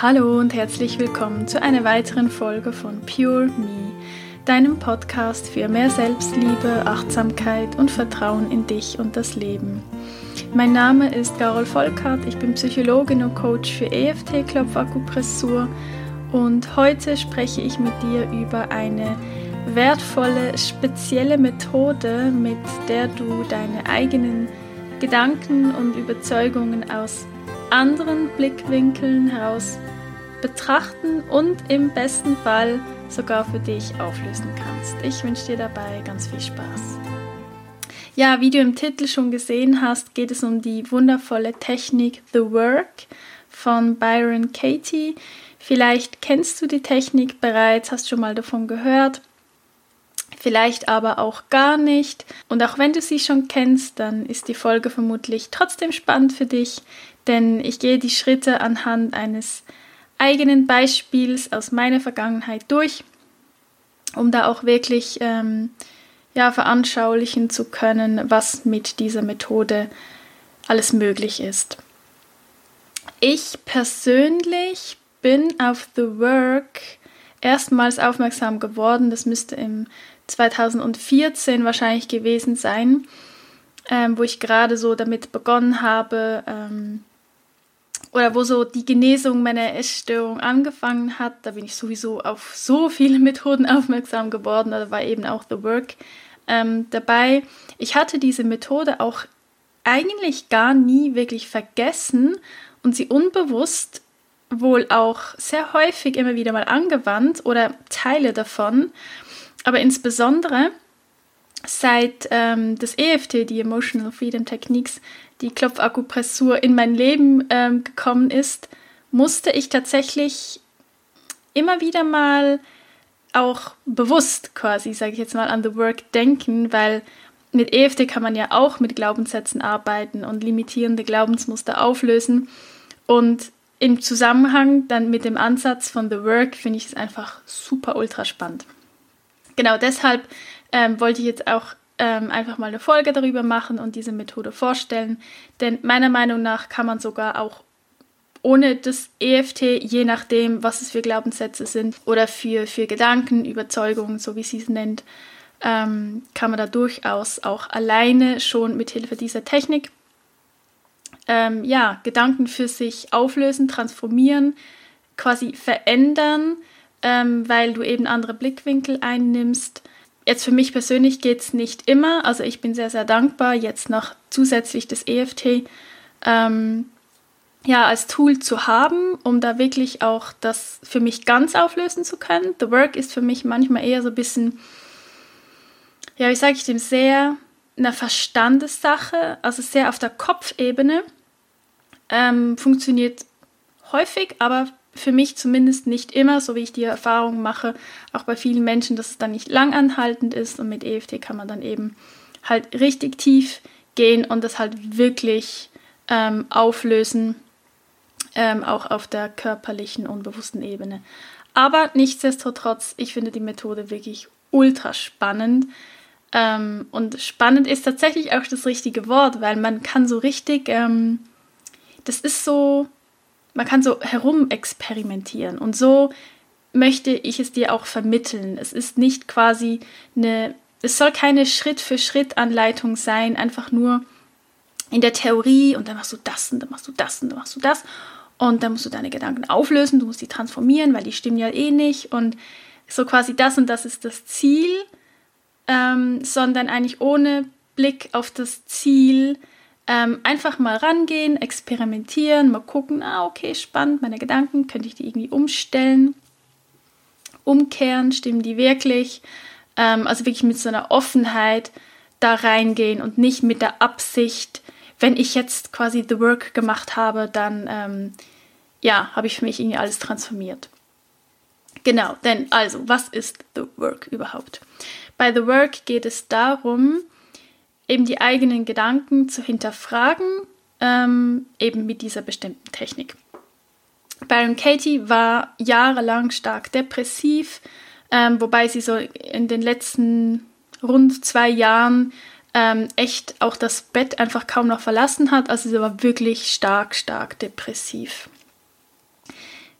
Hallo und herzlich willkommen zu einer weiteren Folge von Pure Me, deinem Podcast für mehr Selbstliebe, Achtsamkeit und Vertrauen in dich und das Leben. Mein Name ist Carol Volkart, ich bin Psychologin und Coach für EFT-Klopfakupressur und heute spreche ich mit dir über eine wertvolle, spezielle Methode, mit der du deine eigenen Gedanken und Überzeugungen aus anderen Blickwinkeln heraus betrachten und im besten Fall sogar für dich auflösen kannst. Ich wünsche dir dabei ganz viel Spaß. Ja, wie du im Titel schon gesehen hast, geht es um die wundervolle Technik The Work von Byron Katie. Vielleicht kennst du die Technik bereits, hast schon mal davon gehört, vielleicht aber auch gar nicht. Und auch wenn du sie schon kennst, dann ist die Folge vermutlich trotzdem spannend für dich, denn ich gehe die Schritte anhand eines eigenen Beispiels aus meiner Vergangenheit durch, um da auch wirklich ähm, ja, veranschaulichen zu können, was mit dieser Methode alles möglich ist. Ich persönlich bin auf The Work erstmals aufmerksam geworden. Das müsste im 2014 wahrscheinlich gewesen sein, ähm, wo ich gerade so damit begonnen habe, ähm, oder wo so die Genesung meiner Essstörung angefangen hat, da bin ich sowieso auf so viele Methoden aufmerksam geworden. Da war eben auch The Work ähm, dabei. Ich hatte diese Methode auch eigentlich gar nie wirklich vergessen und sie unbewusst wohl auch sehr häufig immer wieder mal angewandt oder Teile davon. Aber insbesondere seit ähm, das EFT, die Emotional Freedom Techniques, die Klopfakupressur in mein Leben ähm, gekommen ist, musste ich tatsächlich immer wieder mal auch bewusst quasi, sage ich jetzt mal, an The Work denken, weil mit EFT kann man ja auch mit Glaubenssätzen arbeiten und limitierende Glaubensmuster auflösen. Und im Zusammenhang dann mit dem Ansatz von The Work finde ich es einfach super ultra spannend. Genau deshalb ähm, wollte ich jetzt auch ähm, einfach mal eine Folge darüber machen und diese Methode vorstellen. Denn meiner Meinung nach kann man sogar auch ohne das EFT, je nachdem, was es für Glaubenssätze sind oder für, für Gedanken, Überzeugungen, so wie sie es nennt, ähm, kann man da durchaus auch alleine schon mit Hilfe dieser Technik ähm, ja, Gedanken für sich auflösen, transformieren, quasi verändern, ähm, weil du eben andere Blickwinkel einnimmst Jetzt für mich persönlich geht es nicht immer. Also ich bin sehr, sehr dankbar, jetzt noch zusätzlich das EFT ähm, ja, als Tool zu haben, um da wirklich auch das für mich ganz auflösen zu können. The Work ist für mich manchmal eher so ein bisschen, ja, wie sage ich dem, sehr eine Verstandessache, also sehr auf der Kopfebene. Ähm, funktioniert häufig, aber für mich zumindest nicht immer, so wie ich die Erfahrung mache, auch bei vielen Menschen, dass es dann nicht langanhaltend ist und mit EFT kann man dann eben halt richtig tief gehen und das halt wirklich ähm, auflösen, ähm, auch auf der körperlichen, unbewussten Ebene. Aber nichtsdestotrotz, ich finde die Methode wirklich ultra spannend. Ähm, und spannend ist tatsächlich auch das richtige Wort, weil man kann so richtig, ähm, das ist so, man kann so herumexperimentieren und so möchte ich es dir auch vermitteln. Es ist nicht quasi eine, es soll keine Schritt-für-Schritt-Anleitung sein, einfach nur in der Theorie und dann machst du das und dann machst du das und dann machst du das und dann musst du deine Gedanken auflösen, du musst die transformieren, weil die stimmen ja eh nicht und so quasi das und das ist das Ziel, ähm, sondern eigentlich ohne Blick auf das Ziel ähm, einfach mal rangehen, experimentieren, mal gucken, ah, okay, spannend, meine Gedanken, könnte ich die irgendwie umstellen, umkehren, stimmen die wirklich? Ähm, also wirklich mit so einer Offenheit da reingehen und nicht mit der Absicht, wenn ich jetzt quasi The Work gemacht habe, dann ähm, ja, habe ich für mich irgendwie alles transformiert. Genau, denn also, was ist The Work überhaupt? Bei The Work geht es darum, eben die eigenen Gedanken zu hinterfragen, ähm, eben mit dieser bestimmten Technik. Byron Katie war jahrelang stark depressiv, ähm, wobei sie so in den letzten rund zwei Jahren ähm, echt auch das Bett einfach kaum noch verlassen hat. Also sie war wirklich stark, stark depressiv.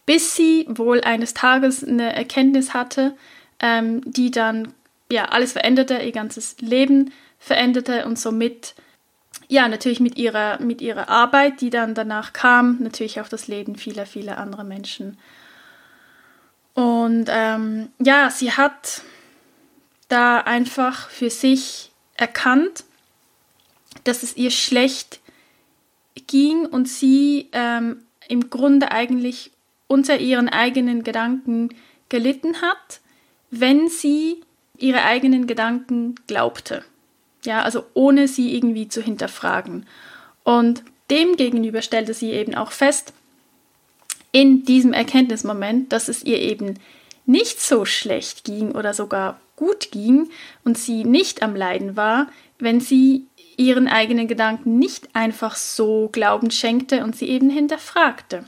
bis sie wohl eines Tages eine Erkenntnis hatte, ähm, die dann ja alles veränderte, ihr ganzes Leben veränderte und somit ja natürlich mit ihrer mit ihrer Arbeit, die dann danach kam, natürlich auch das Leben vieler vieler anderer Menschen. Und ähm, ja, sie hat da einfach für sich erkannt, dass es ihr schlecht ging und sie ähm, im Grunde eigentlich unter ihren eigenen Gedanken gelitten hat, wenn sie ihre eigenen Gedanken glaubte. Ja, also ohne sie irgendwie zu hinterfragen. Und demgegenüber stellte sie eben auch fest, in diesem Erkenntnismoment, dass es ihr eben nicht so schlecht ging oder sogar gut ging und sie nicht am Leiden war, wenn sie ihren eigenen Gedanken nicht einfach so Glauben schenkte und sie eben hinterfragte.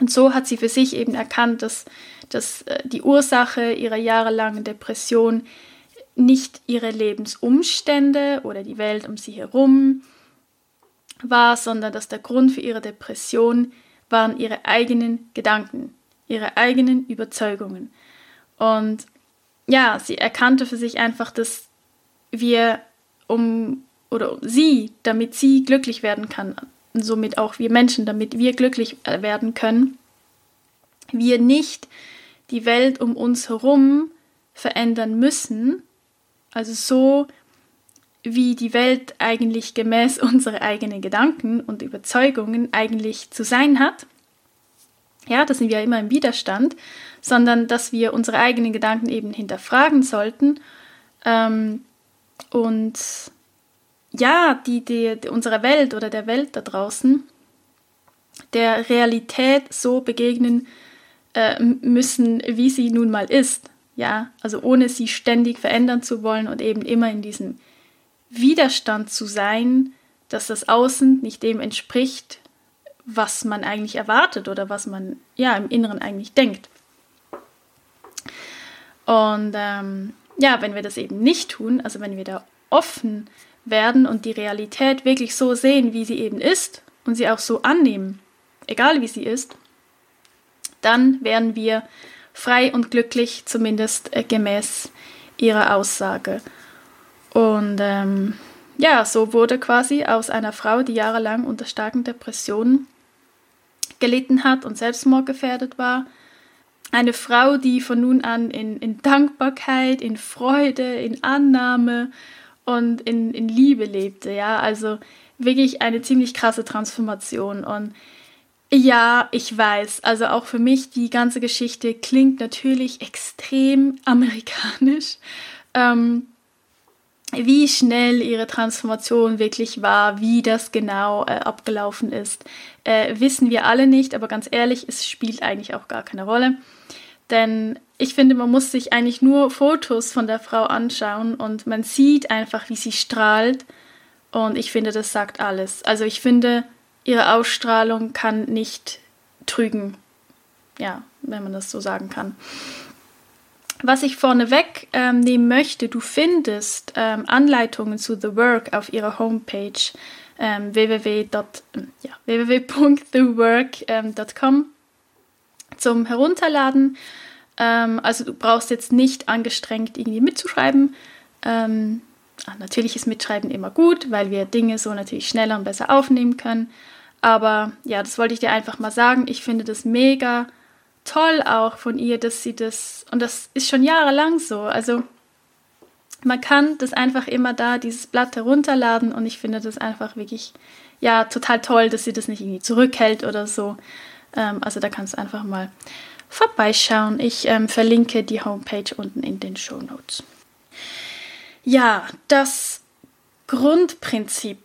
Und so hat sie für sich eben erkannt, dass, dass äh, die Ursache ihrer jahrelangen Depression nicht ihre Lebensumstände oder die Welt um sie herum war, sondern dass der Grund für ihre Depression waren ihre eigenen Gedanken, ihre eigenen Überzeugungen. Und ja, sie erkannte für sich einfach, dass wir um oder sie, damit sie glücklich werden kann, und somit auch wir Menschen, damit wir glücklich werden können, wir nicht die Welt um uns herum verändern müssen, also so wie die Welt eigentlich gemäß unserer eigenen Gedanken und Überzeugungen eigentlich zu sein hat. Ja, da sind wir ja immer im Widerstand, sondern dass wir unsere eigenen Gedanken eben hinterfragen sollten ähm, und ja, die, die, die, unserer Welt oder der Welt da draußen der Realität so begegnen äh, müssen, wie sie nun mal ist. Ja, also ohne sie ständig verändern zu wollen und eben immer in diesem Widerstand zu sein, dass das Außen nicht dem entspricht, was man eigentlich erwartet oder was man ja im Inneren eigentlich denkt. Und ähm, ja, wenn wir das eben nicht tun, also wenn wir da offen werden und die Realität wirklich so sehen, wie sie eben ist und sie auch so annehmen, egal wie sie ist, dann werden wir frei und glücklich, zumindest äh, gemäß ihrer Aussage. Und ähm, ja, so wurde quasi aus einer Frau, die jahrelang unter starken Depressionen gelitten hat und selbstmordgefährdet war, eine Frau, die von nun an in, in Dankbarkeit, in Freude, in Annahme und in, in Liebe lebte. Ja, also wirklich eine ziemlich krasse Transformation. Und ja, ich weiß. Also auch für mich, die ganze Geschichte klingt natürlich extrem amerikanisch. Ähm, wie schnell ihre Transformation wirklich war, wie das genau äh, abgelaufen ist, äh, wissen wir alle nicht. Aber ganz ehrlich, es spielt eigentlich auch gar keine Rolle. Denn ich finde, man muss sich eigentlich nur Fotos von der Frau anschauen und man sieht einfach, wie sie strahlt. Und ich finde, das sagt alles. Also ich finde, ihre Ausstrahlung kann nicht trügen. Ja, wenn man das so sagen kann. Was ich vorneweg ähm, nehmen möchte, du findest ähm, Anleitungen zu The Work auf ihrer Homepage ähm, www. Ja, www.thework.com zum Herunterladen. Ähm, also du brauchst jetzt nicht angestrengt irgendwie mitzuschreiben. Ähm, natürlich ist Mitschreiben immer gut, weil wir Dinge so natürlich schneller und besser aufnehmen können. Aber ja, das wollte ich dir einfach mal sagen. Ich finde das mega toll auch von ihr, dass sie das, und das ist schon jahrelang so. Also man kann das einfach immer da, dieses Blatt herunterladen und ich finde das einfach wirklich, ja, total toll, dass sie das nicht irgendwie zurückhält oder so. Ähm, also da kannst du einfach mal vorbeischauen. Ich ähm, verlinke die Homepage unten in den Show Notes. Ja, das Grundprinzip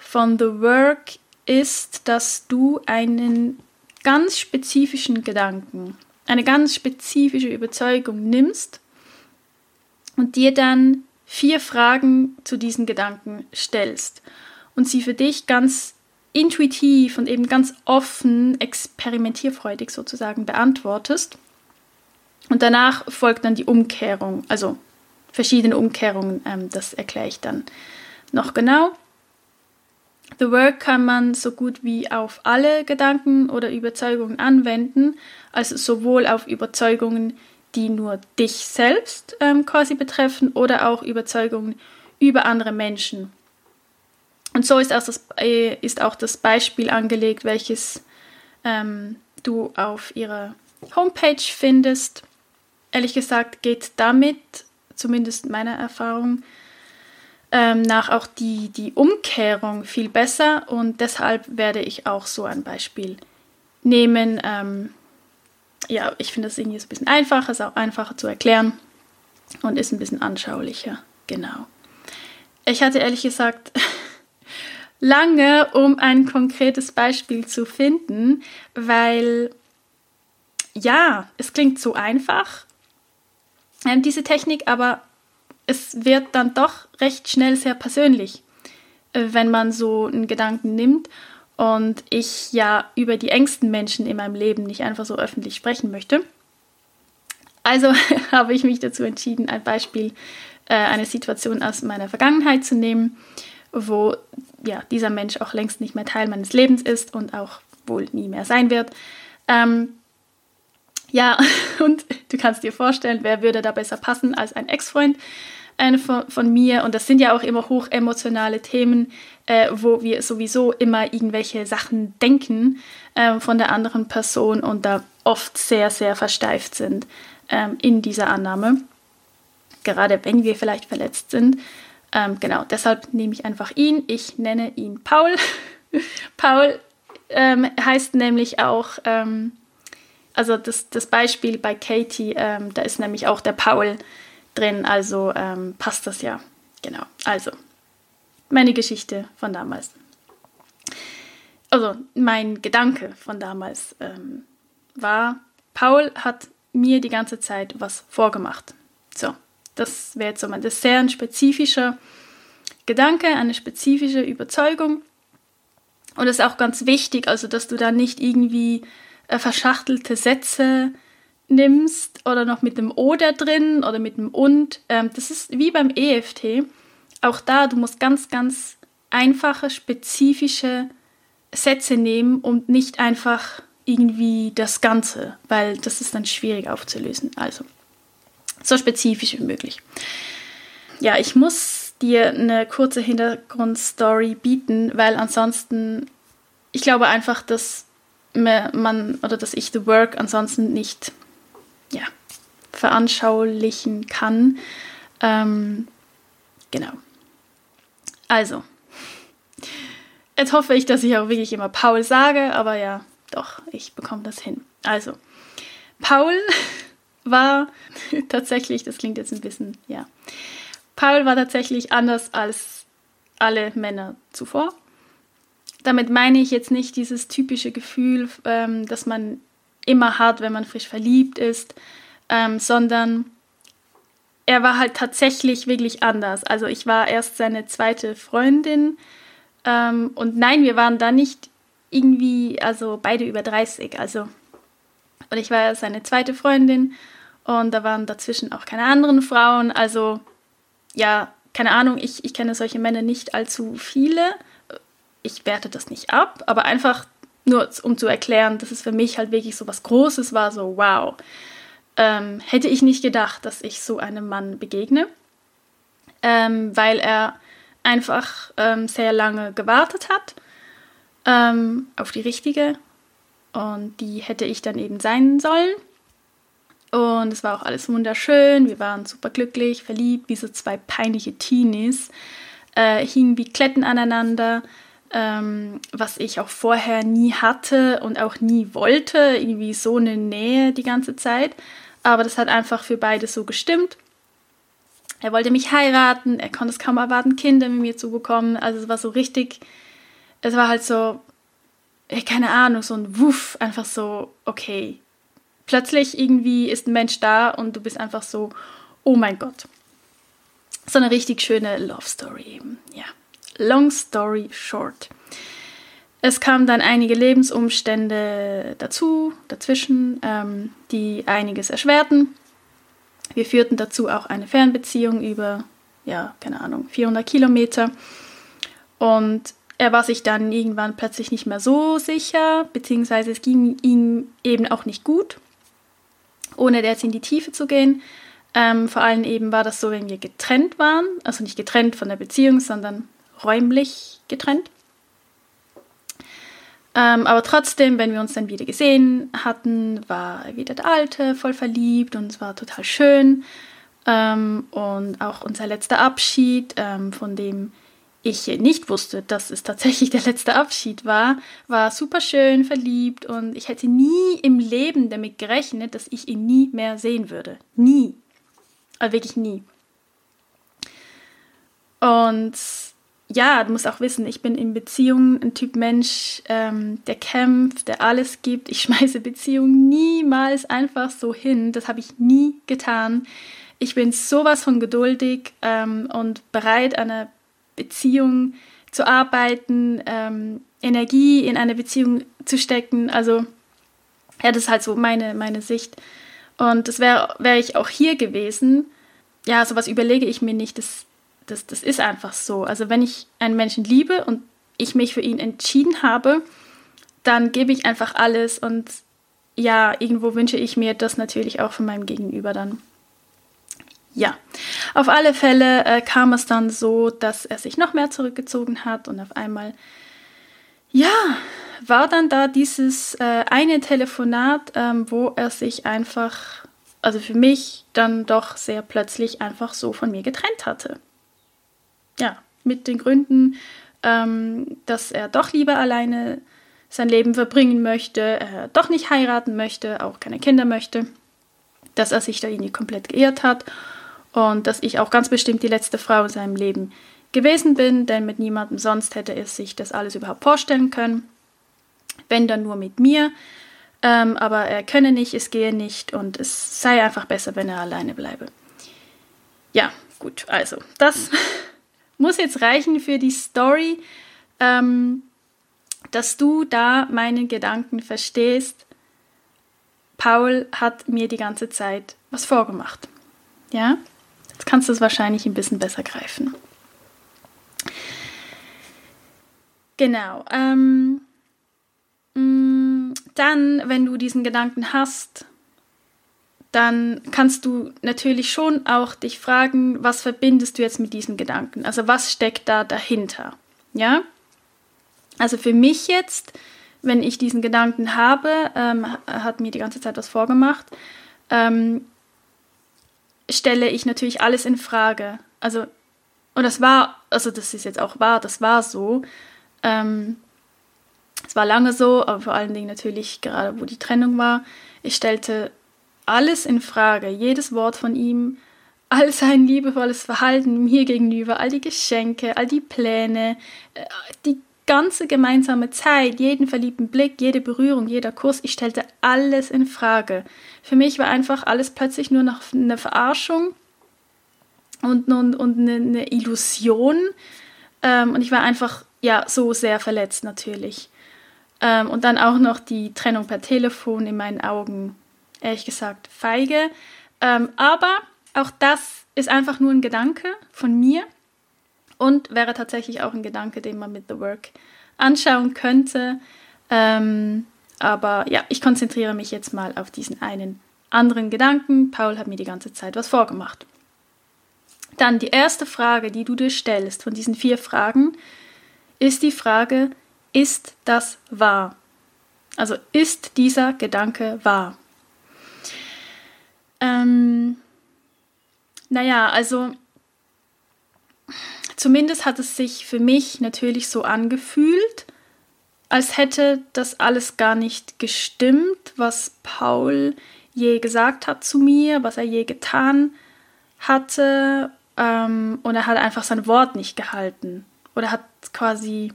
von The Work ist, dass du einen ganz spezifischen Gedanken, eine ganz spezifische Überzeugung nimmst und dir dann vier Fragen zu diesen Gedanken stellst und sie für dich ganz intuitiv und eben ganz offen, experimentierfreudig sozusagen beantwortest. Und danach folgt dann die Umkehrung, also verschiedene Umkehrungen, ähm, das erkläre ich dann noch genau. The Work kann man so gut wie auf alle Gedanken oder Überzeugungen anwenden, also sowohl auf Überzeugungen, die nur dich selbst ähm, quasi betreffen oder auch Überzeugungen über andere Menschen. Und so ist auch das, äh, ist auch das Beispiel angelegt, welches ähm, du auf ihrer Homepage findest. Ehrlich gesagt geht damit, zumindest meiner Erfahrung, ähm, nach auch die, die Umkehrung viel besser und deshalb werde ich auch so ein Beispiel nehmen. Ähm, ja, ich finde es irgendwie so ein bisschen einfacher, ist auch einfacher zu erklären und ist ein bisschen anschaulicher. Genau. Ich hatte ehrlich gesagt lange, um ein konkretes Beispiel zu finden, weil ja, es klingt so einfach, ähm, diese Technik, aber es wird dann doch recht schnell sehr persönlich, äh, wenn man so einen Gedanken nimmt und ich ja über die engsten Menschen in meinem Leben nicht einfach so öffentlich sprechen möchte. Also habe ich mich dazu entschieden, ein Beispiel, äh, eine Situation aus meiner Vergangenheit zu nehmen, wo ja, dieser Mensch auch längst nicht mehr Teil meines Lebens ist und auch wohl nie mehr sein wird. Ähm, ja, und du kannst dir vorstellen, wer würde da besser passen als ein Ex-Freund äh, von, von, mir. Und das sind ja auch immer hochemotionale Themen, äh, wo wir sowieso immer irgendwelche Sachen denken äh, von der anderen Person und da oft sehr, sehr versteift sind ähm, in dieser Annahme. Gerade wenn wir vielleicht verletzt sind. Ähm, genau, deshalb nehme ich einfach ihn. Ich nenne ihn Paul. Paul ähm, heißt nämlich auch, ähm, also das, das Beispiel bei Katie, ähm, da ist nämlich auch der Paul drin, also ähm, passt das ja. Genau, also meine Geschichte von damals. Also mein Gedanke von damals ähm, war, Paul hat mir die ganze Zeit was vorgemacht. So, das wäre jetzt so mein, das ist sehr ein spezifischer Gedanke, eine spezifische Überzeugung. Und das ist auch ganz wichtig, also dass du da nicht irgendwie äh, verschachtelte Sätze nimmst oder noch mit dem oder drin oder mit dem und. Ähm, das ist wie beim EFT. Auch da, du musst ganz, ganz einfache, spezifische Sätze nehmen und nicht einfach irgendwie das Ganze, weil das ist dann schwierig aufzulösen. Also so spezifisch wie möglich. Ja, ich muss dir eine kurze Hintergrundstory bieten, weil ansonsten, ich glaube einfach, dass man oder dass ich The Work ansonsten nicht ja, veranschaulichen kann. Ähm, genau. Also, jetzt hoffe ich, dass ich auch wirklich immer Paul sage, aber ja, doch, ich bekomme das hin. Also, Paul war tatsächlich, das klingt jetzt ein bisschen, ja, Paul war tatsächlich anders als alle Männer zuvor. Damit meine ich jetzt nicht dieses typische Gefühl, ähm, das man immer hat, wenn man frisch verliebt ist, ähm, sondern er war halt tatsächlich wirklich anders. Also ich war erst seine zweite Freundin ähm, und nein, wir waren da nicht irgendwie, also beide über 30. Also und ich war seine zweite Freundin und da waren dazwischen auch keine anderen Frauen. Also ja, keine Ahnung, ich, ich kenne solche Männer nicht allzu viele ich werte das nicht ab, aber einfach nur um zu erklären, dass es für mich halt wirklich so was Großes war, so wow. Ähm, hätte ich nicht gedacht, dass ich so einem Mann begegne, ähm, weil er einfach ähm, sehr lange gewartet hat ähm, auf die richtige und die hätte ich dann eben sein sollen. Und es war auch alles wunderschön, wir waren super glücklich, verliebt, wie so zwei peinliche Teenies, äh, hingen wie Kletten aneinander ähm, was ich auch vorher nie hatte und auch nie wollte, irgendwie so eine Nähe die ganze Zeit. Aber das hat einfach für beide so gestimmt. Er wollte mich heiraten, er konnte es kaum erwarten, Kinder mit mir zu bekommen. Also es war so richtig, es war halt so, keine Ahnung, so ein Wuff, einfach so, okay. Plötzlich irgendwie ist ein Mensch da und du bist einfach so, oh mein Gott. So eine richtig schöne Love Story eben, ja. Long story short. Es kamen dann einige Lebensumstände dazu, dazwischen, ähm, die einiges erschwerten. Wir führten dazu auch eine Fernbeziehung über, ja, keine Ahnung, 400 Kilometer. Und er war sich dann irgendwann plötzlich nicht mehr so sicher, beziehungsweise es ging ihm eben auch nicht gut, ohne jetzt in die Tiefe zu gehen. Ähm, vor allem eben war das so, wenn wir getrennt waren, also nicht getrennt von der Beziehung, sondern räumlich getrennt. Ähm, aber trotzdem, wenn wir uns dann wieder gesehen hatten, war er wieder der Alte, voll verliebt und es war total schön. Ähm, und auch unser letzter Abschied, ähm, von dem ich nicht wusste, dass es tatsächlich der letzte Abschied war, war super schön, verliebt und ich hätte nie im Leben damit gerechnet, dass ich ihn nie mehr sehen würde. Nie. Also wirklich nie. Und ja, du musst auch wissen, ich bin in Beziehungen ein Typ Mensch, ähm, der kämpft, der alles gibt. Ich schmeiße Beziehungen niemals einfach so hin. Das habe ich nie getan. Ich bin sowas von geduldig ähm, und bereit, eine Beziehung zu arbeiten, ähm, Energie in eine Beziehung zu stecken. Also, ja, das ist halt so meine, meine Sicht. Und das wäre wär ich auch hier gewesen. Ja, sowas überlege ich mir nicht. Das das, das ist einfach so. Also wenn ich einen Menschen liebe und ich mich für ihn entschieden habe, dann gebe ich einfach alles und ja, irgendwo wünsche ich mir das natürlich auch von meinem Gegenüber dann. Ja, auf alle Fälle äh, kam es dann so, dass er sich noch mehr zurückgezogen hat und auf einmal, ja, war dann da dieses äh, eine Telefonat, ähm, wo er sich einfach, also für mich dann doch sehr plötzlich einfach so von mir getrennt hatte ja, mit den Gründen, ähm, dass er doch lieber alleine sein Leben verbringen möchte, er doch nicht heiraten möchte, auch keine Kinder möchte, dass er sich da irgendwie komplett geirrt hat und dass ich auch ganz bestimmt die letzte Frau in seinem Leben gewesen bin, denn mit niemandem sonst hätte er sich das alles überhaupt vorstellen können, wenn dann nur mit mir. Ähm, aber er könne nicht, es gehe nicht und es sei einfach besser, wenn er alleine bleibe. Ja, gut, also das muss jetzt reichen für die Story, ähm, dass du da meinen Gedanken verstehst. Paul hat mir die ganze Zeit was vorgemacht. Ja, jetzt kannst du es wahrscheinlich ein bisschen besser greifen. Genau. Ähm, mm, dann, wenn du diesen Gedanken hast, dann kannst du natürlich schon auch dich fragen, was verbindest du jetzt mit diesem Gedanken? Also was steckt da dahinter? Ja? Also für mich jetzt, wenn ich diesen Gedanken habe, ähm, hat mir die ganze Zeit was vorgemacht, ähm, stelle ich natürlich alles in Frage. Also, und das war, also das ist jetzt auch wahr, das war so. Ähm, es war lange so, aber vor allen Dingen natürlich gerade, wo die Trennung war. Ich stellte alles in Frage, jedes Wort von ihm, all sein liebevolles Verhalten mir gegenüber, all die Geschenke, all die Pläne, äh, die ganze gemeinsame Zeit, jeden verliebten Blick, jede Berührung, jeder Kuss, ich stellte alles in Frage. Für mich war einfach alles plötzlich nur noch eine Verarschung und, und, und eine, eine Illusion. Ähm, und ich war einfach ja so sehr verletzt natürlich. Ähm, und dann auch noch die Trennung per Telefon in meinen Augen ehrlich gesagt feige. Ähm, aber auch das ist einfach nur ein Gedanke von mir und wäre tatsächlich auch ein Gedanke, den man mit The Work anschauen könnte. Ähm, aber ja, ich konzentriere mich jetzt mal auf diesen einen anderen Gedanken. Paul hat mir die ganze Zeit was vorgemacht. Dann die erste Frage, die du dir stellst von diesen vier Fragen, ist die Frage, ist das wahr? Also ist dieser Gedanke wahr? Ähm, naja, also zumindest hat es sich für mich natürlich so angefühlt, als hätte das alles gar nicht gestimmt, was Paul je gesagt hat zu mir, was er je getan hatte. Ähm, und er hat einfach sein Wort nicht gehalten. Oder hat quasi,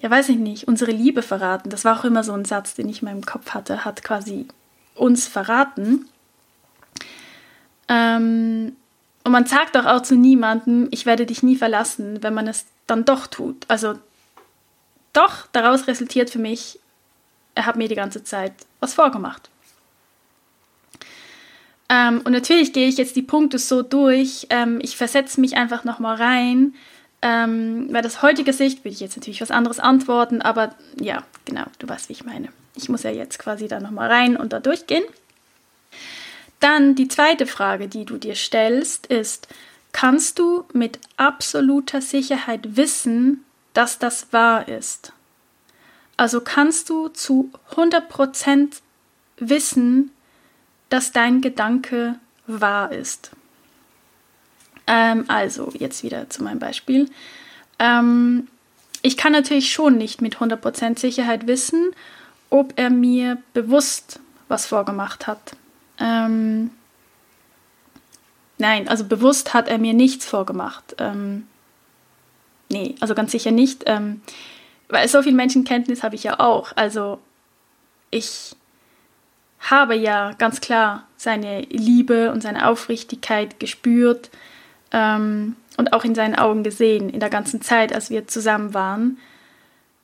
ja weiß ich nicht, unsere Liebe verraten. Das war auch immer so ein Satz, den ich in meinem Kopf hatte, hat quasi uns verraten. Ähm, und man sagt doch auch zu niemandem, ich werde dich nie verlassen, wenn man es dann doch tut. Also doch, daraus resultiert für mich, er hat mir die ganze Zeit was vorgemacht. Ähm, und natürlich gehe ich jetzt die Punkte so durch, ähm, ich versetze mich einfach nochmal rein, Ähm, weil das heutige Sicht würde ich jetzt natürlich was anderes antworten, aber ja, genau, du weißt, wie ich meine. Ich muss ja jetzt quasi da nochmal rein und da durchgehen. Dann die zweite Frage, die du dir stellst, ist, kannst du mit absoluter Sicherheit wissen, dass das wahr ist? Also kannst du zu 100% wissen, dass dein Gedanke wahr ist. Ähm, also, jetzt wieder zu meinem Beispiel. Ähm, ich kann natürlich schon nicht mit 100% Sicherheit wissen, ob er mir bewusst was vorgemacht hat. Ähm, nein, also bewusst hat er mir nichts vorgemacht. Ähm, nee, also ganz sicher nicht. Ähm, weil so viel Menschenkenntnis habe ich ja auch. Also ich habe ja ganz klar seine Liebe und seine Aufrichtigkeit gespürt ähm, und auch in seinen Augen gesehen in der ganzen Zeit, als wir zusammen waren.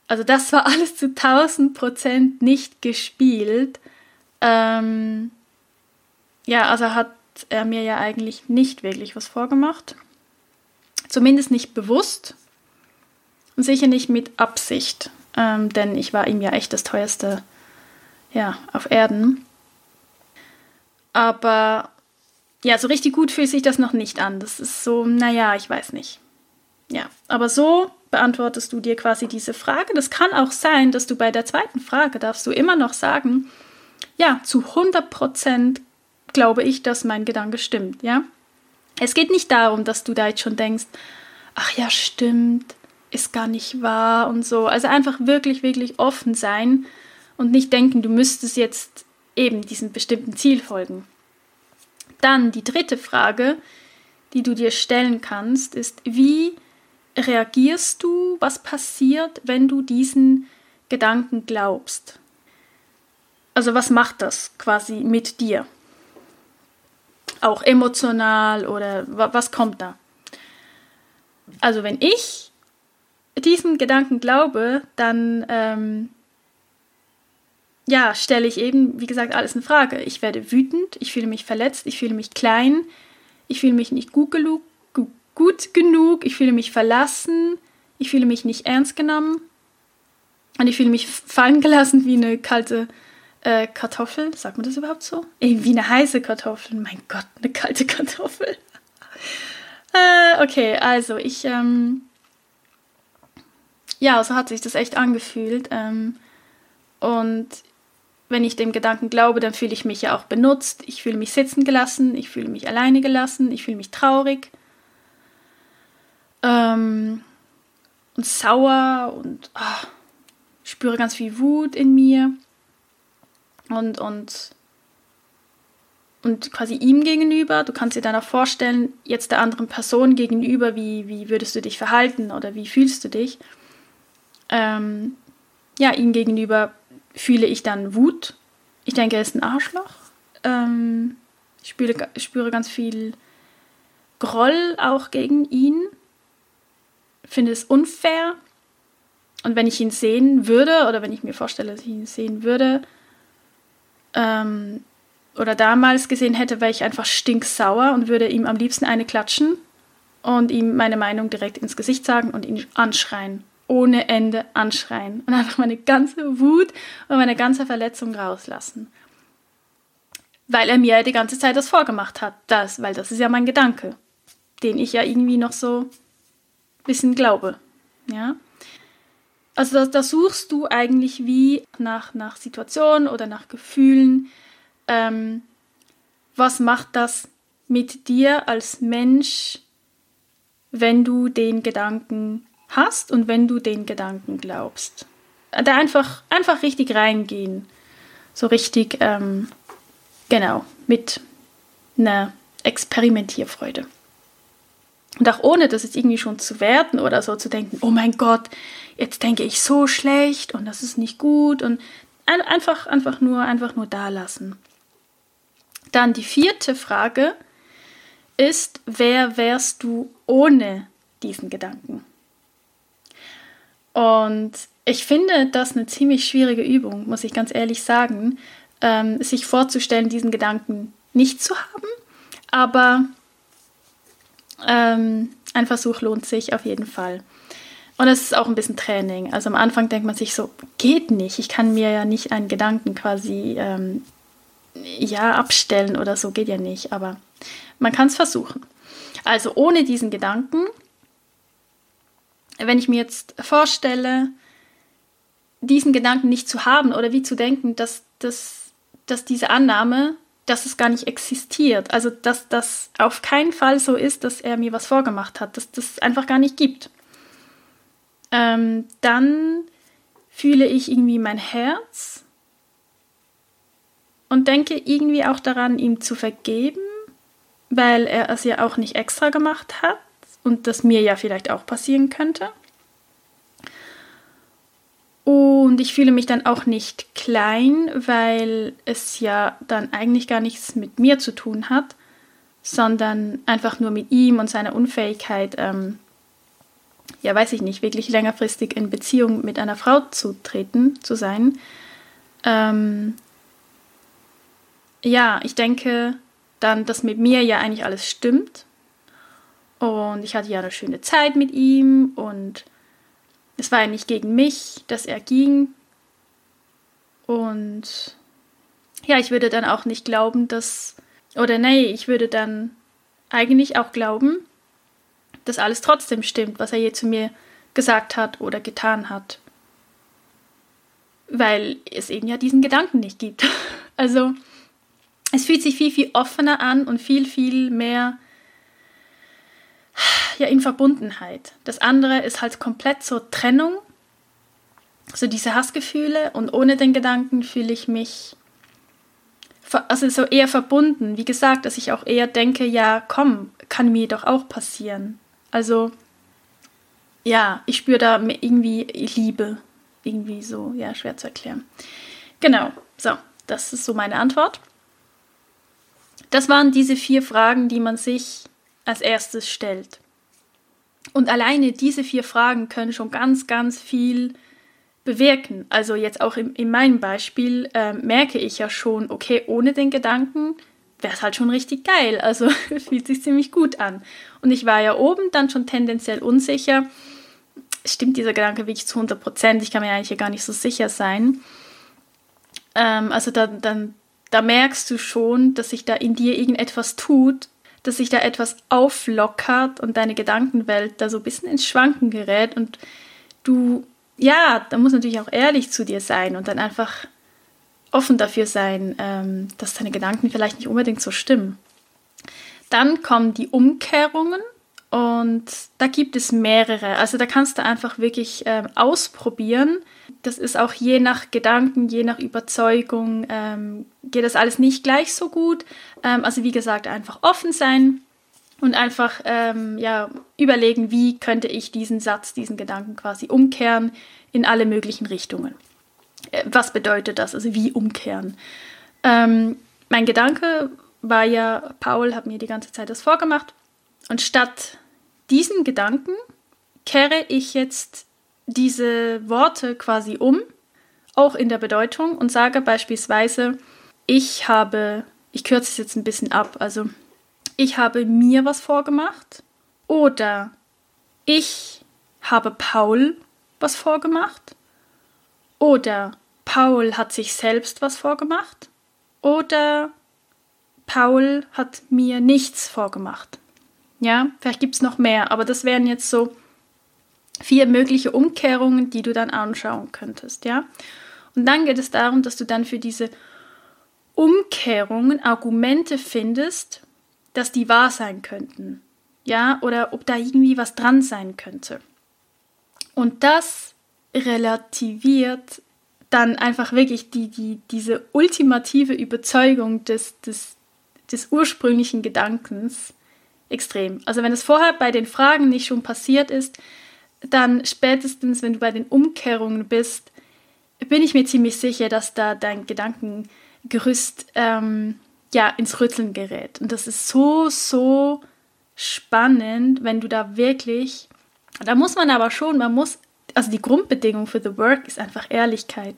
Also das war alles zu 1000 Prozent nicht gespielt. Ähm, ja, also hat er mir ja eigentlich nicht wirklich was vorgemacht. Zumindest nicht bewusst und sicher nicht mit Absicht, ähm, denn ich war ihm ja echt das teuerste ja, auf Erden. Aber ja, so richtig gut fühlt sich das noch nicht an. Das ist so, naja, ich weiß nicht. Ja, aber so beantwortest du dir quasi diese Frage. Das kann auch sein, dass du bei der zweiten Frage darfst du immer noch sagen, ja, zu 100 Prozent glaube ich, dass mein Gedanke stimmt, ja. Es geht nicht darum, dass du da jetzt schon denkst, ach ja, stimmt, ist gar nicht wahr und so. Also einfach wirklich, wirklich offen sein und nicht denken, du müsstest jetzt eben diesem bestimmten Ziel folgen. Dann die dritte Frage, die du dir stellen kannst, ist, wie reagierst du, was passiert, wenn du diesen Gedanken glaubst? Also was macht das quasi mit dir? Auch emotional oder was kommt da? Also wenn ich diesen Gedanken glaube, dann ähm, ja, stelle ich eben, wie gesagt, alles in Frage. Ich werde wütend, ich fühle mich verletzt, ich fühle mich klein, ich fühle mich nicht gut genug, gut genug, ich fühle mich verlassen, ich fühle mich nicht ernst genommen und ich fühle mich fallen gelassen wie eine kalte äh, Kartoffel. Sagt man das überhaupt so? Ey, wie eine heiße Kartoffel. Mein Gott, eine kalte Kartoffel. äh, okay, also ich, ähm, ja, so hat sich das echt angefühlt. Ähm, und wenn ich dem Gedanken glaube, dann fühle ich mich ja auch benutzt, ich fühle mich sitzen gelassen, ich fühle mich alleine gelassen, ich fühle mich traurig ähm, und sauer und oh, spüre ganz viel Wut in mir und, und, und quasi ihm gegenüber. Du kannst dir dann auch vorstellen, jetzt der anderen Person gegenüber, wie, wie würdest du dich verhalten oder wie fühlst du dich. Ähm, ja, ihm gegenüber fühle ich dann Wut. Ich denke, er ist ein Arschloch. Ähm, ich spüre, spüre ganz viel Groll auch gegen ihn. Finde es unfair. Und wenn ich ihn sehen würde, oder wenn ich mir vorstelle, dass ich ihn sehen würde, ähm, oder damals gesehen hätte, wäre ich einfach stinksauer und würde ihm am liebsten eine klatschen und ihm meine Meinung direkt ins Gesicht sagen und ihn anschreien ohne Ende anschreien und einfach meine ganze Wut und meine ganze Verletzung rauslassen. Weil er mir die ganze Zeit das vorgemacht hat. Das, weil das ist ja mein Gedanke, den ich ja irgendwie noch so ein bisschen glaube. Ja? Also da, da suchst du eigentlich wie nach, nach Situationen oder nach Gefühlen. Ähm, was macht das mit dir als Mensch, wenn du den Gedanken hast und wenn du den Gedanken glaubst. Da einfach, einfach richtig reingehen. So richtig, ähm, genau, mit einer Experimentierfreude. Und auch ohne das jetzt irgendwie schon zu werten oder so zu denken, oh mein Gott, jetzt denke ich so schlecht und das ist nicht gut und ein, einfach, einfach nur, einfach nur da lassen. Dann die vierte Frage ist, wer wärst du ohne diesen Gedanken? Und ich finde das eine ziemlich schwierige Übung, muss ich ganz ehrlich sagen, ähm, sich vorzustellen, diesen Gedanken nicht zu haben. Aber Ähm, ein Versuch lohnt sich auf jeden Fall. Und es ist auch ein bisschen Training. Also am Anfang denkt man sich so, geht nicht. Ich kann mir ja nicht einen Gedanken quasi ähm, ja abstellen oder so, geht ja nicht. Aber man kann es versuchen. Also ohne diesen Gedanken, wenn ich mir jetzt vorstelle, diesen Gedanken nicht zu haben oder wie zu denken, dass, dass, dass diese Annahme, dass es gar nicht existiert, also dass das auf keinen Fall so ist, dass er mir was vorgemacht hat, dass das einfach gar nicht gibt, ähm, dann fühle ich irgendwie mein Herz und denke irgendwie auch daran, ihm zu vergeben, weil er es ja auch nicht extra gemacht hat und das mir ja vielleicht auch passieren könnte. Und ich fühle mich dann auch nicht klein, weil es ja dann eigentlich gar nichts mit mir zu tun hat, sondern einfach nur mit ihm und seiner Unfähigkeit, ähm, ja, weiß ich nicht, wirklich längerfristig in Beziehung mit einer Frau zu treten, zu sein. Ähm, ja, ich denke dann, dass mit mir ja eigentlich alles stimmt. Und ich hatte ja eine schöne Zeit mit ihm und es war ja nicht gegen mich, dass er ging. Und ja, ich würde dann auch nicht glauben, dass, oder nee, ich würde dann eigentlich auch glauben, dass alles trotzdem stimmt, was er je zu mir gesagt hat oder getan hat. Weil es eben ja diesen Gedanken nicht gibt. Also es fühlt sich viel, viel offener an und viel, viel mehr ja in Verbundenheit. Das andere ist halt komplett so Trennung, so diese Hassgefühle und ohne den Gedanken fühle ich mich also so eher verbunden. Wie gesagt, dass ich auch eher denke, ja, komm, kann mir doch auch passieren. Also ja, ich spüre da irgendwie Liebe, irgendwie so, ja, schwer zu erklären. Genau, so, das ist so meine Antwort. Das waren diese vier Fragen, die man sich als erstes stellt. Und alleine diese vier Fragen können schon ganz, ganz viel bewirken. Also jetzt auch in, in meinem Beispiel äh, merke ich ja schon, okay, ohne den Gedanken wäre es halt schon richtig geil. Also fühlt sich ziemlich gut an. Und ich war ja oben dann schon tendenziell unsicher. Stimmt dieser Gedanke wirklich zu 100 Prozent? Ich kann mir eigentlich ja gar nicht so sicher sein. Ähm, also da, dann, da merkst du schon, dass sich da in dir irgendetwas tut, dass sich da etwas auflockert und deine Gedankenwelt da so ein bisschen ins Schwanken gerät und du, ja, da muss natürlich auch ehrlich zu dir sein und dann einfach offen dafür sein, ähm, dass deine Gedanken vielleicht nicht unbedingt so stimmen. Dann kommen die Umkehrungen und da gibt es mehrere. Also da kannst du einfach wirklich ähm, ausprobieren, das ist auch je nach Gedanken, je nach Überzeugung, ähm, geht das alles nicht gleich so gut. Ähm, also wie gesagt, einfach offen sein und einfach ähm, ja, überlegen, wie könnte ich diesen Satz, diesen Gedanken quasi umkehren in alle möglichen Richtungen. Was bedeutet das? Also wie umkehren? Ähm, mein Gedanke war ja, Paul hat mir die ganze Zeit das vorgemacht und statt diesen Gedanken kehre ich jetzt diese Worte quasi um, auch in der Bedeutung, und sage beispielsweise, ich habe, ich kürze es jetzt ein bisschen ab, also ich habe mir was vorgemacht oder ich habe Paul was vorgemacht oder Paul hat sich selbst was vorgemacht oder Paul hat mir nichts vorgemacht. Ja, vielleicht gibt es noch mehr, aber das wären jetzt so vier mögliche Umkehrungen, die du dann anschauen könntest, ja. Und dann geht es darum, dass du dann für diese Umkehrungen Argumente findest, dass die wahr sein könnten, ja, oder ob da irgendwie was dran sein könnte. Und das relativiert dann einfach wirklich die, die, diese ultimative Überzeugung des, des, des ursprünglichen Gedankens extrem. Also wenn es vorher bei den Fragen nicht schon passiert ist, dann spätestens, wenn du bei den Umkehrungen bist, bin ich mir ziemlich sicher, dass da dein Gedankengerüst ähm, ja ins Rütteln gerät. Und das ist so, so spannend, wenn du da wirklich, da muss man aber schon, man muss, also die Grundbedingung für The Work ist einfach Ehrlichkeit.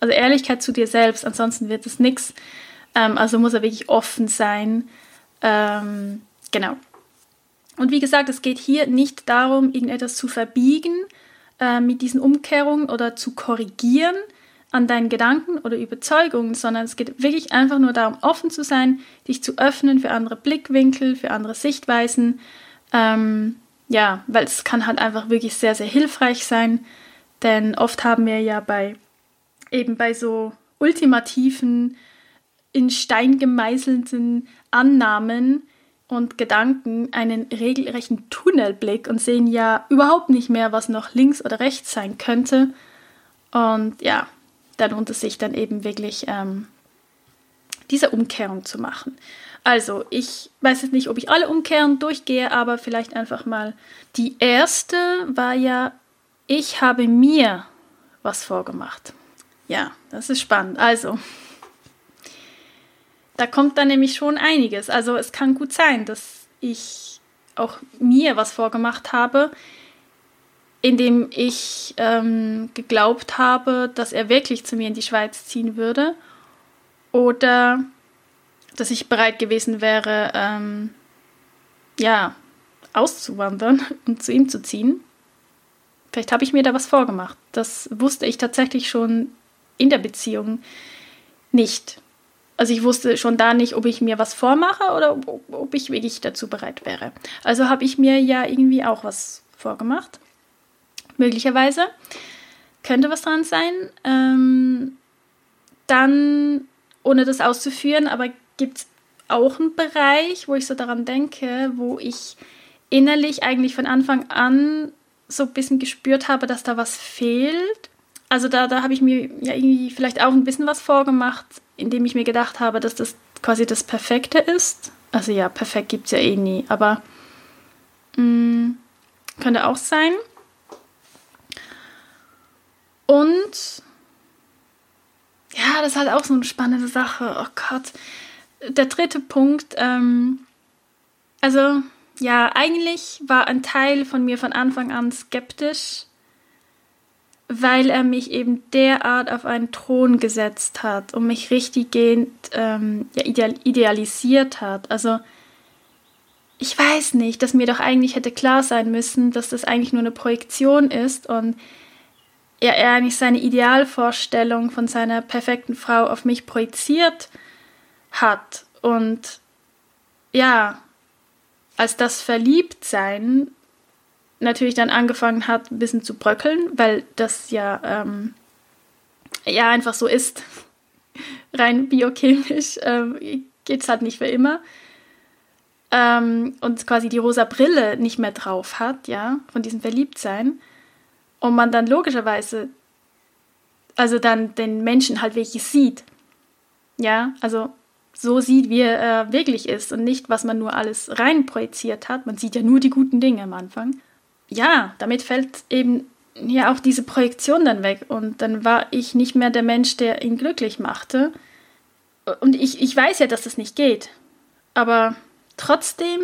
Also Ehrlichkeit zu dir selbst, ansonsten wird es nichts. Ähm, also muss er wirklich offen sein. Ähm, genau. Und wie gesagt, es geht hier nicht darum, irgendetwas zu verbiegen äh, mit diesen Umkehrungen oder zu korrigieren an deinen Gedanken oder Überzeugungen, sondern es geht wirklich einfach nur darum, offen zu sein, dich zu öffnen für andere Blickwinkel, für andere Sichtweisen. Ähm, ja, weil es kann halt einfach wirklich sehr, sehr hilfreich sein, denn oft haben wir ja bei eben bei so ultimativen, in Stein gemeißelten Annahmen und Gedanken einen regelrechten Tunnelblick und sehen ja überhaupt nicht mehr, was noch links oder rechts sein könnte. Und ja, da lohnt es sich dann eben wirklich ähm, diese Umkehrung zu machen. Also, ich weiß jetzt nicht, ob ich alle Umkehren durchgehe, aber vielleicht einfach mal. Die erste war ja, ich habe mir was vorgemacht. Ja, das ist spannend. Also, da kommt dann nämlich schon einiges. Also es kann gut sein, dass ich auch mir was vorgemacht habe, indem ich ähm, geglaubt habe, dass er wirklich zu mir in die Schweiz ziehen würde. Oder dass ich bereit gewesen wäre, ähm, ja, auszuwandern und zu ihm zu ziehen. Vielleicht habe ich mir da was vorgemacht. Das wusste ich tatsächlich schon in der Beziehung nicht. Also ich wusste schon da nicht, ob ich mir was vormache oder ob, ob ich wirklich dazu bereit wäre. Also habe ich mir ja irgendwie auch was vorgemacht. Möglicherweise. Könnte was dran sein. Ähm, dann, ohne das auszuführen, aber gibt es auch einen Bereich, wo ich so daran denke, wo ich innerlich eigentlich von Anfang an so ein bisschen gespürt habe, dass da was fehlt. Also da, da habe ich mir ja irgendwie vielleicht auch ein bisschen was vorgemacht, indem ich mir gedacht habe, dass das quasi das Perfekte ist. Also ja, perfekt gibt es ja eh nie, aber mh, mm, könnte auch sein. Und ja, das ist halt auch so eine spannende Sache. Oh Gott. Der dritte Punkt, ähm, also ja, eigentlich war ein Teil von mir von Anfang an skeptisch weil er mich eben derart auf einen Thron gesetzt hat und mich richtiggehend ähm, ja, ideal idealisiert hat. Also ich weiß nicht, dass mir doch eigentlich hätte klar sein müssen, dass das eigentlich nur eine Projektion ist und er, er eigentlich seine Idealvorstellung von seiner perfekten Frau auf mich projiziert hat. Und ja, als das Verliebtsein natürlich dann angefangen hat, ein bisschen zu bröckeln, weil das ja, ähm, ja einfach so ist. Rein biochemisch ähm, geht es halt nicht für immer. Ähm, und quasi die rosa Brille nicht mehr drauf hat, ja, von diesem Verliebtsein. Und man dann logischerweise, also dann den Menschen halt wirklich sieht. Ja, also so sieht, wie er äh, wirklich ist und nicht, was man nur alles rein projiziert hat. Man sieht ja nur die guten Dinge am Anfang ja, damit fällt eben ja auch diese Projektion dann weg und dann war ich nicht mehr der Mensch, der ihn glücklich machte. Und ich, ich weiß ja, dass das nicht geht. Aber trotzdem,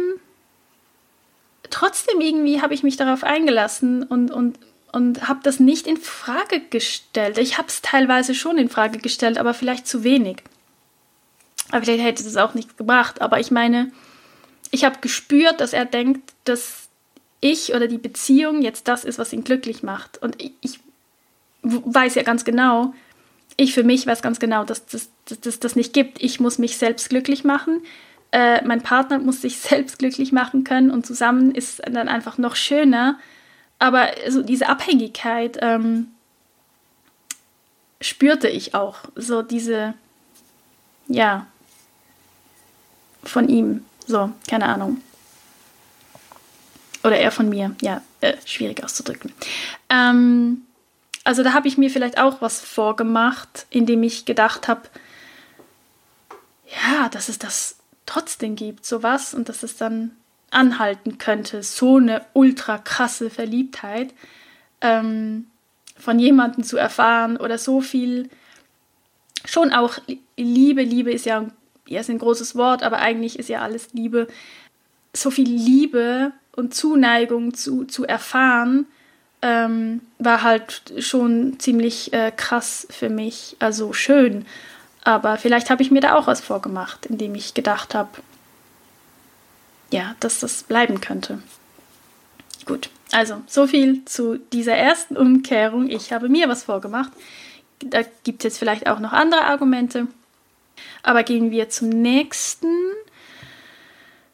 trotzdem irgendwie habe ich mich darauf eingelassen und, und, und habe das nicht in Frage gestellt. Ich habe es teilweise schon in Frage gestellt, aber vielleicht zu wenig. Aber vielleicht hätte es auch nichts gebracht. Aber ich meine, ich habe gespürt, dass er denkt, dass ich oder die Beziehung jetzt das ist, was ihn glücklich macht. Und ich, ich weiß ja ganz genau, ich für mich weiß ganz genau, dass das, dass, dass das nicht gibt. Ich muss mich selbst glücklich machen. Äh, mein Partner muss sich selbst glücklich machen können und zusammen ist dann einfach noch schöner. Aber so diese Abhängigkeit ähm, spürte ich auch. So diese, ja, von ihm. So, keine Ahnung. Oder er von mir. Ja, äh, schwierig auszudrücken. Ähm, also da habe ich mir vielleicht auch was vorgemacht, indem ich gedacht habe, ja, dass es das trotzdem gibt, sowas, und dass es dann anhalten könnte, so eine ultra krasse Verliebtheit ähm, von jemandem zu erfahren oder so viel, schon auch Liebe, Liebe ist ja, ja ist ein großes Wort, aber eigentlich ist ja alles Liebe, so viel Liebe und Zuneigung zu, zu erfahren, ähm, war halt schon ziemlich äh, krass für mich, also schön. Aber vielleicht habe ich mir da auch was vorgemacht, indem ich gedacht habe, ja, dass das bleiben könnte. Gut, also so viel zu dieser ersten Umkehrung. Ich habe mir was vorgemacht. Da gibt es jetzt vielleicht auch noch andere Argumente. Aber gehen wir zum nächsten.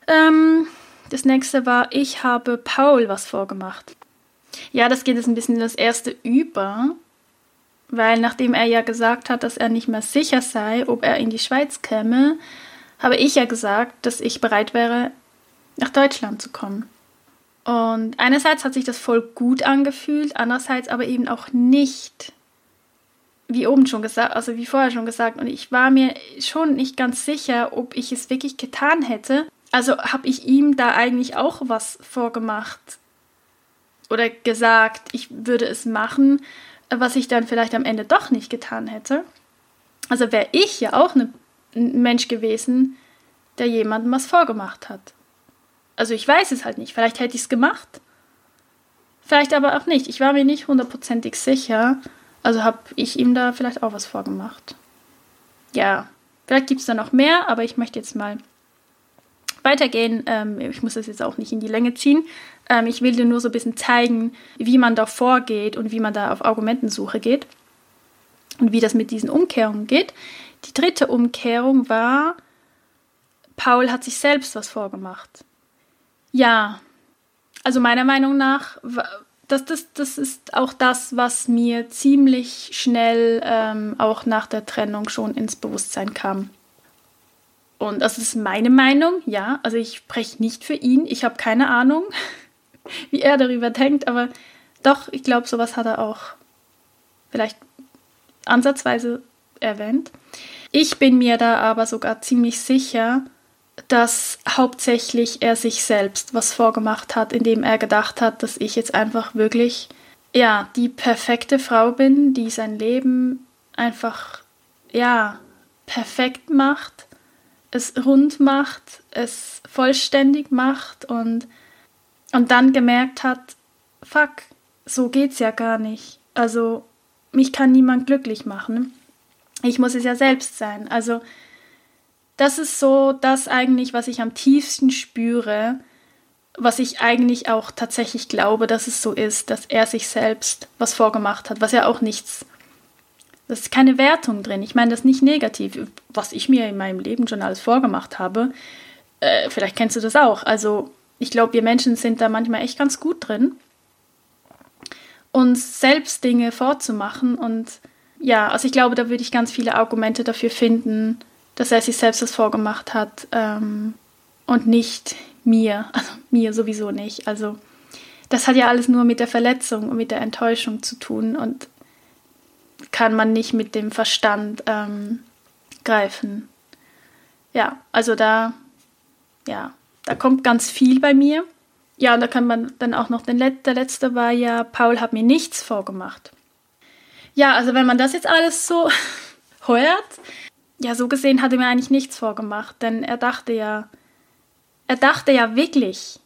Ähm, das nächste war, ich habe Paul was vorgemacht. Ja, das geht jetzt ein bisschen in das erste über, weil nachdem er ja gesagt hat, dass er nicht mehr sicher sei, ob er in die Schweiz käme, habe ich ja gesagt, dass ich bereit wäre, nach Deutschland zu kommen. Und einerseits hat sich das voll gut angefühlt, andererseits aber eben auch nicht. Wie oben schon gesagt, also wie vorher schon gesagt. Und ich war mir schon nicht ganz sicher, ob ich es wirklich getan hätte. Also habe ich ihm da eigentlich auch was vorgemacht oder gesagt, ich würde es machen, was ich dann vielleicht am Ende doch nicht getan hätte. Also wäre ich ja auch ne, ein Mensch gewesen, der jemandem was vorgemacht hat. Also ich weiß es halt nicht. Vielleicht hätte ich es gemacht. Vielleicht aber auch nicht. Ich war mir nicht hundertprozentig sicher. Also habe ich ihm da vielleicht auch was vorgemacht. Ja, vielleicht gibt es da noch mehr, aber ich möchte jetzt mal weitergehen. Ähm, ich muss das jetzt auch nicht in die Länge ziehen. Ähm, ich will dir nur so ein bisschen zeigen, wie man da vorgeht und wie man da auf Argumentensuche geht und wie das mit diesen Umkehrungen geht. Die dritte Umkehrung war, Paul hat sich selbst was vorgemacht. Ja, also meiner Meinung nach, das, das, das ist auch das, was mir ziemlich schnell ähm, auch nach der Trennung schon ins Bewusstsein kam. Und das ist meine Meinung, ja. Also ich spreche nicht für ihn. Ich habe keine Ahnung, wie er darüber denkt, aber doch, ich glaube, sowas hat er auch vielleicht ansatzweise erwähnt. Ich bin mir da aber sogar ziemlich sicher, dass hauptsächlich er sich selbst was vorgemacht hat, indem er gedacht hat, dass ich jetzt einfach wirklich, ja, die perfekte Frau bin, die sein Leben einfach, ja, perfekt macht, es rund macht, es vollständig macht und, und dann gemerkt hat, fuck, so geht's ja gar nicht. Also, mich kann niemand glücklich machen. Ich muss es ja selbst sein. Also, das ist so das eigentlich, was ich am tiefsten spüre, was ich eigentlich auch tatsächlich glaube, dass es so ist, dass er sich selbst was vorgemacht hat, was ja auch nichts, das ist keine Wertung drin. Ich meine das nicht negativ, was ich mir in meinem Leben schon alles vorgemacht habe. Äh, vielleicht kennst du das auch. Also ich glaube, wir Menschen sind da manchmal echt ganz gut drin, uns selbst Dinge vorzumachen und ja, also ich glaube, da würde ich ganz viele Argumente dafür finden, dass er sich selbst das vorgemacht hat ähm, und nicht mir, also mir sowieso nicht. Also das hat ja alles nur mit der Verletzung und mit der Enttäuschung zu tun und kann man nicht mit dem Verstand ähm, greifen. Ja, also da, ja, da kommt ganz viel bei mir. Ja, und da kann man dann auch noch, den Let der letzte war ja, Paul hat mir nichts vorgemacht. Ja, also wenn man das jetzt alles so hört, ja, so gesehen hat er mir eigentlich nichts vorgemacht, denn er dachte ja, er dachte ja wirklich,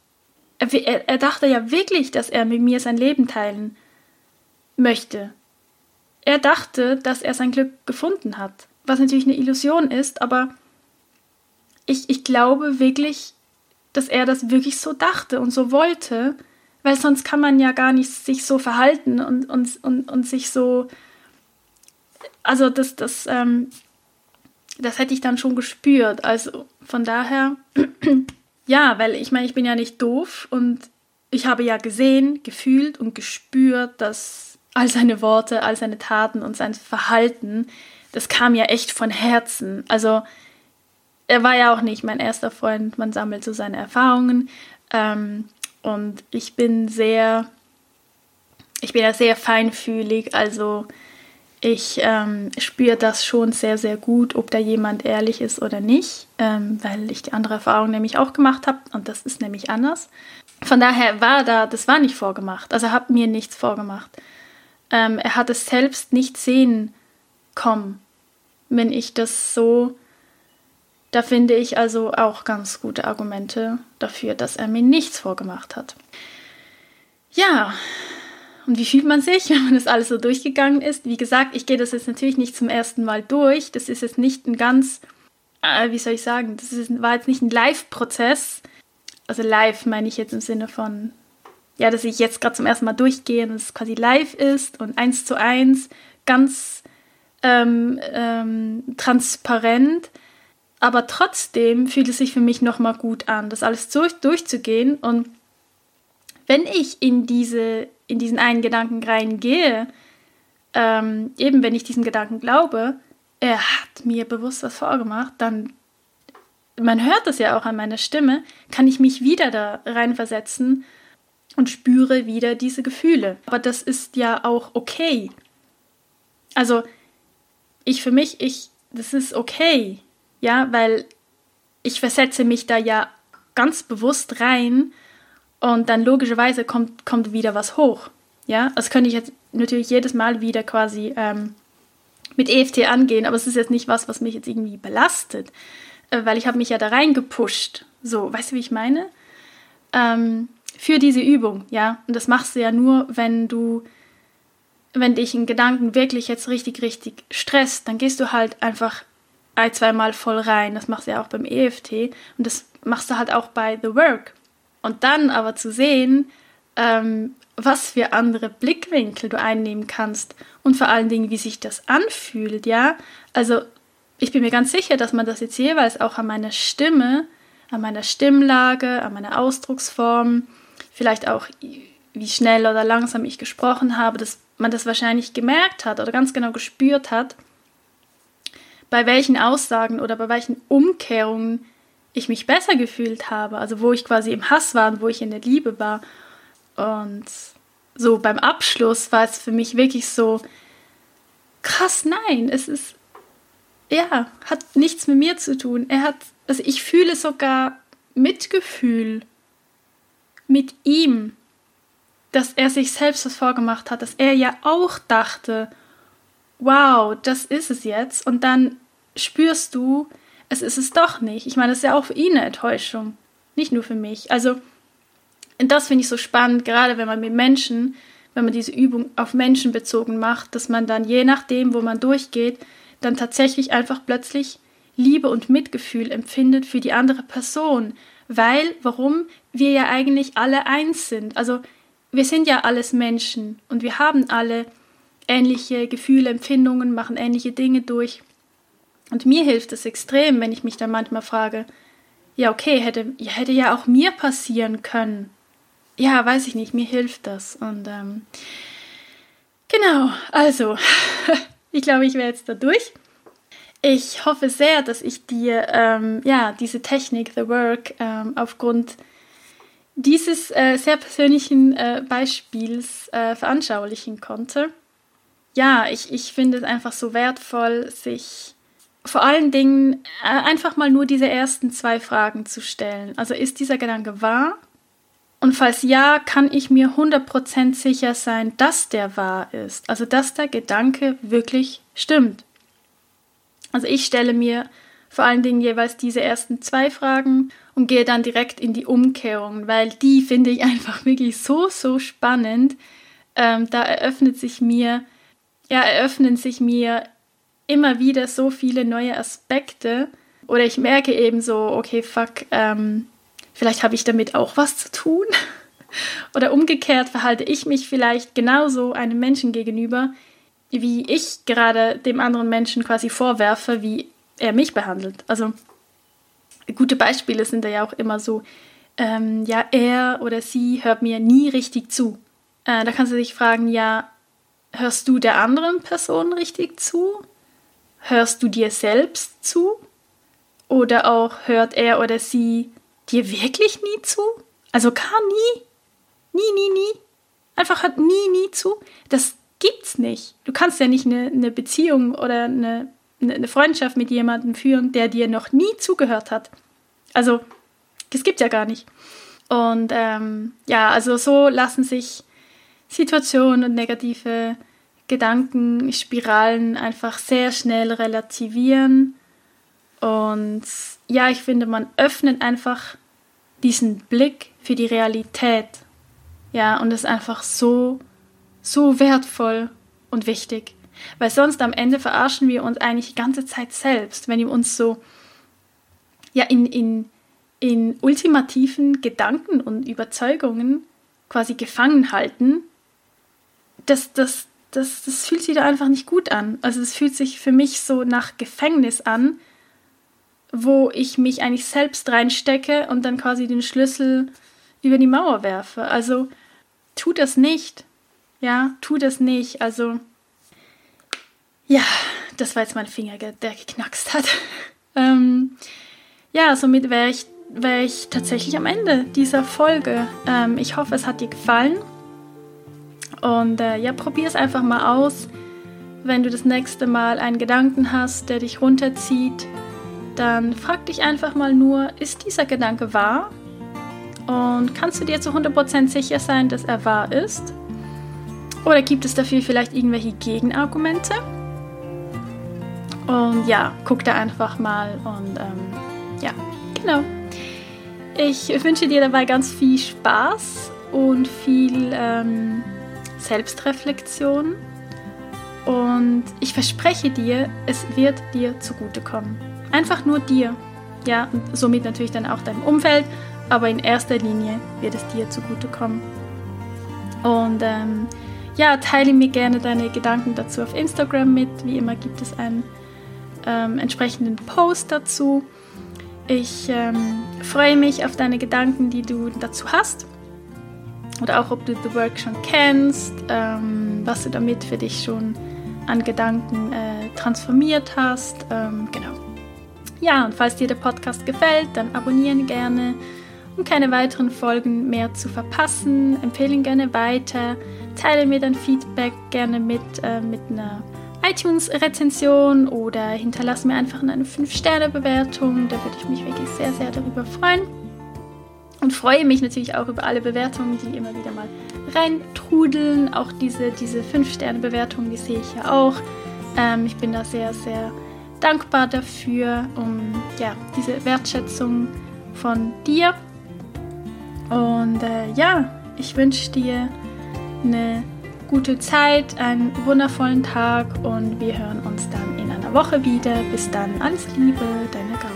er, er, dachte ja wirklich, dass er mit mir sein Leben teilen möchte. Er dachte, dass er sein Glück gefunden hat, was natürlich eine Illusion ist, aber ich, ich glaube wirklich, dass er das wirklich so dachte und so wollte, weil sonst kann man ja gar nicht sich so verhalten und, und, und, und sich so. Also das, das, ähm, das hätte ich dann schon gespürt. Also von daher, ja, weil ich meine, ich bin ja nicht doof und ich habe ja gesehen, gefühlt und gespürt, dass all seine Worte, all seine Taten und sein Verhalten, das kam ja echt von Herzen. Also er war ja auch nicht mein erster Freund, man sammelt so seine Erfahrungen. Ähm, und ich bin sehr, ich bin ja sehr feinfühlig, also ich ähm, spüre das schon sehr, sehr gut, ob da jemand ehrlich ist oder nicht, ähm, weil ich die andere Erfahrung nämlich auch gemacht habe und das ist nämlich anders. Von daher war da, das war nicht vorgemacht. Also hat mir nichts vorgemacht. Ähm, er hat es selbst nicht sehen kommen, wenn ich das so. Da finde ich also auch ganz gute Argumente dafür, dass er mir nichts vorgemacht hat. Ja, und wie fühlt man sich, wenn man das alles so durchgegangen ist? Wie gesagt, ich gehe das jetzt natürlich nicht zum ersten Mal durch. Das ist jetzt nicht ein ganz, äh, wie soll ich sagen, das ist, war jetzt nicht ein Live-Prozess. also live meine ich jetzt im Sinne von, ja, dass ich jetzt gerade zum ersten Mal durchgehe und es quasi live ist und eins zu eins, ganz ähm, ähm, transparent. Aber trotzdem fühlt es sich für mich nochmal gut an, das alles durch, durchzugehen. Und wenn ich in, diese, in diesen einen Gedanken reingehe, ähm, eben wenn ich diesen Gedanken glaube, er hat mir bewusst was vorgemacht, dann, man hört das ja auch an meiner Stimme, kann ich mich wieder da reinversetzen und spüre wieder diese Gefühle. Aber das ist ja auch okay. Also, ich für mich, ich, das ist okay, ja, weil ich versetze mich da ja ganz bewusst rein und dann logischerweise kommt, kommt wieder was hoch. Ja, das könnte ich jetzt natürlich jedes Mal wieder quasi ähm, mit EFT angehen, aber es ist jetzt nicht was, was mich jetzt irgendwie belastet, äh, weil ich habe mich ja da reingepusht. So, weißt du, wie ich meine? Ähm, für diese Übung, ja. Und das machst du ja nur, wenn du, wenn dich ein Gedanken wirklich jetzt richtig, richtig stresst, dann gehst du halt einfach ein, zweimal voll rein. Das machst du ja auch beim EFT und das machst du halt auch bei The Work. Und dann aber zu sehen, ähm, was für andere Blickwinkel du einnehmen kannst und vor allen Dingen, wie sich das anfühlt, ja. Also ich bin mir ganz sicher, dass man das jetzt jeweils auch an meiner Stimme, an meiner Stimmlage, an meiner Ausdrucksform, vielleicht auch wie schnell oder langsam ich gesprochen habe, dass man das wahrscheinlich gemerkt hat oder ganz genau gespürt hat, bei welchen Aussagen oder bei welchen Umkehrungen ich mich besser gefühlt habe, also wo ich quasi im Hass war und wo ich in der Liebe war und so beim Abschluss war es für mich wirklich so, krass, nein, es ist, ja, hat nichts mit mir zu tun. Er hat, also ich fühle sogar Mitgefühl mit ihm, dass er sich selbst was vorgemacht hat, dass er ja auch dachte, wow, das ist es jetzt. Und dann spürst du, es ist es doch nicht. Ich meine, das ist ja auch für ihn eine Enttäuschung, nicht nur für mich. Also, das finde ich so spannend, gerade wenn man mit Menschen, wenn man diese Übung auf Menschen bezogen macht, dass man dann je nachdem, wo man durchgeht, dann tatsächlich einfach plötzlich Liebe und Mitgefühl empfindet für die andere Person. Weil, warum? Wir ja eigentlich alle eins sind. Also wir sind ja alles Menschen und wir haben alle ähnliche Gefühle, Empfindungen, machen ähnliche Dinge durch. Und mir hilft es extrem, wenn ich mich dann manchmal frage, ja, okay, hätte, hätte ja auch mir passieren können ja, weiß ich nicht, mir hilft das. Und ähm, genau, also, ich glaube, ich wäre jetzt da durch. Ich hoffe sehr, dass ich dir ähm, ja, diese Technik, The Work, ähm, aufgrund dieses äh, sehr persönlichen äh, Beispiels äh, veranschaulichen konnte. Ja, ich, ich finde es einfach so wertvoll, sich vor allen Dingen äh, einfach mal nur diese ersten zwei Fragen zu stellen. Also ist dieser Gedanke wahr? Und falls ja, kann ich mir 100% sicher sein, dass der wahr ist. Also dass der Gedanke wirklich stimmt. Also ich stelle mir vor allen Dingen jeweils diese ersten zwei Fragen und gehe dann direkt in die Umkehrung, weil die finde ich einfach wirklich so, so spannend. Ähm, da eröffnet sich mir, ja, eröffnen sich mir immer wieder so viele neue Aspekte. Oder ich merke eben so, okay, fuck, ähm, vielleicht habe ich damit auch was zu tun. Oder umgekehrt verhalte ich mich vielleicht genauso einem Menschen gegenüber, wie ich gerade dem anderen Menschen quasi vorwerfe, wie er mich behandelt. Also gute Beispiele sind da ja auch immer so, ähm, ja, er oder sie hört mir nie richtig zu. Äh, da kannst du dich fragen, ja, hörst du der anderen Person richtig zu? Hörst du dir selbst zu? Oder auch hört er oder sie dir wirklich nie zu? Also gar nie? Nie, nie, nie? Einfach hört nie, nie zu? Das gibt's nicht. Du kannst ja nicht eine, eine Beziehung oder eine, eine Freundschaft mit jemandem führen, der dir noch nie zugehört hat. Also, das gibt ja gar nicht. Und ähm, ja, also so lassen sich Situationen und negative Gedanken, Spiralen einfach sehr schnell relativieren. Und ja, ich finde, man öffnet einfach diesen Blick für die Realität. Ja, und das ist einfach so, so wertvoll und wichtig. Weil sonst am Ende verarschen wir uns eigentlich die ganze Zeit selbst, wenn wir uns so ja, in, in, in ultimativen Gedanken und Überzeugungen quasi gefangen halten, das, das, das, das fühlt sich da einfach nicht gut an. Also es fühlt sich für mich so nach Gefängnis an, wo ich mich eigentlich selbst reinstecke und dann quasi den Schlüssel über die Mauer werfe. Also tu das nicht. Ja, tu das nicht. Also ja, das war jetzt mein Finger, der geknackst hat. ähm, ja, somit wäre ich, wär ich tatsächlich am Ende dieser Folge. Ähm, ich hoffe, es hat dir gefallen. Und äh, ja, probier es einfach mal aus. Wenn du das nächste Mal einen Gedanken hast, der dich runterzieht, dann frag dich einfach mal nur, ist dieser Gedanke wahr? Und kannst du dir zu 100% sicher sein, dass er wahr ist? Oder gibt es dafür vielleicht irgendwelche Gegenargumente? Und ja, guck da einfach mal und ähm, ja, genau. Ich wünsche dir dabei ganz viel Spaß und viel ähm, Selbstreflexion. Und ich verspreche dir, es wird dir zugutekommen. Einfach nur dir. Ja, und somit natürlich dann auch deinem Umfeld, aber in erster Linie wird es dir zugutekommen. Und ähm, ja, teile mir gerne deine Gedanken dazu auf Instagram mit. Wie immer gibt es einen ähm, entsprechenden Post dazu. Ich ähm, freue mich auf deine Gedanken, die du dazu hast. Oder auch, ob du The Work schon kennst, ähm, was du damit für dich schon an Gedanken äh, transformiert hast. Ähm, genau. Ja, und falls dir der Podcast gefällt, dann abonnieren gerne, um keine weiteren Folgen mehr zu verpassen. Empfehle ihn gerne weiter. Teile mir dein Feedback gerne mit, äh, mit einer iTunes-Rezension oder hinterlass mir einfach eine 5-Sterne-Bewertung. Da würde ich mich wirklich sehr, sehr darüber freuen. Und freue mich natürlich auch über alle Bewertungen, die immer wieder mal reintrudeln. Auch diese, diese 5-Sterne-Bewertungen, die sehe ich ja auch. Ähm, ich bin da sehr, sehr dankbar dafür, um ja, diese Wertschätzung von dir. Und äh, ja, ich wünsche dir eine gute Zeit, einen wundervollen Tag und wir hören uns dann in einer Woche wieder. Bis dann, alles Liebe, deine Gabriele.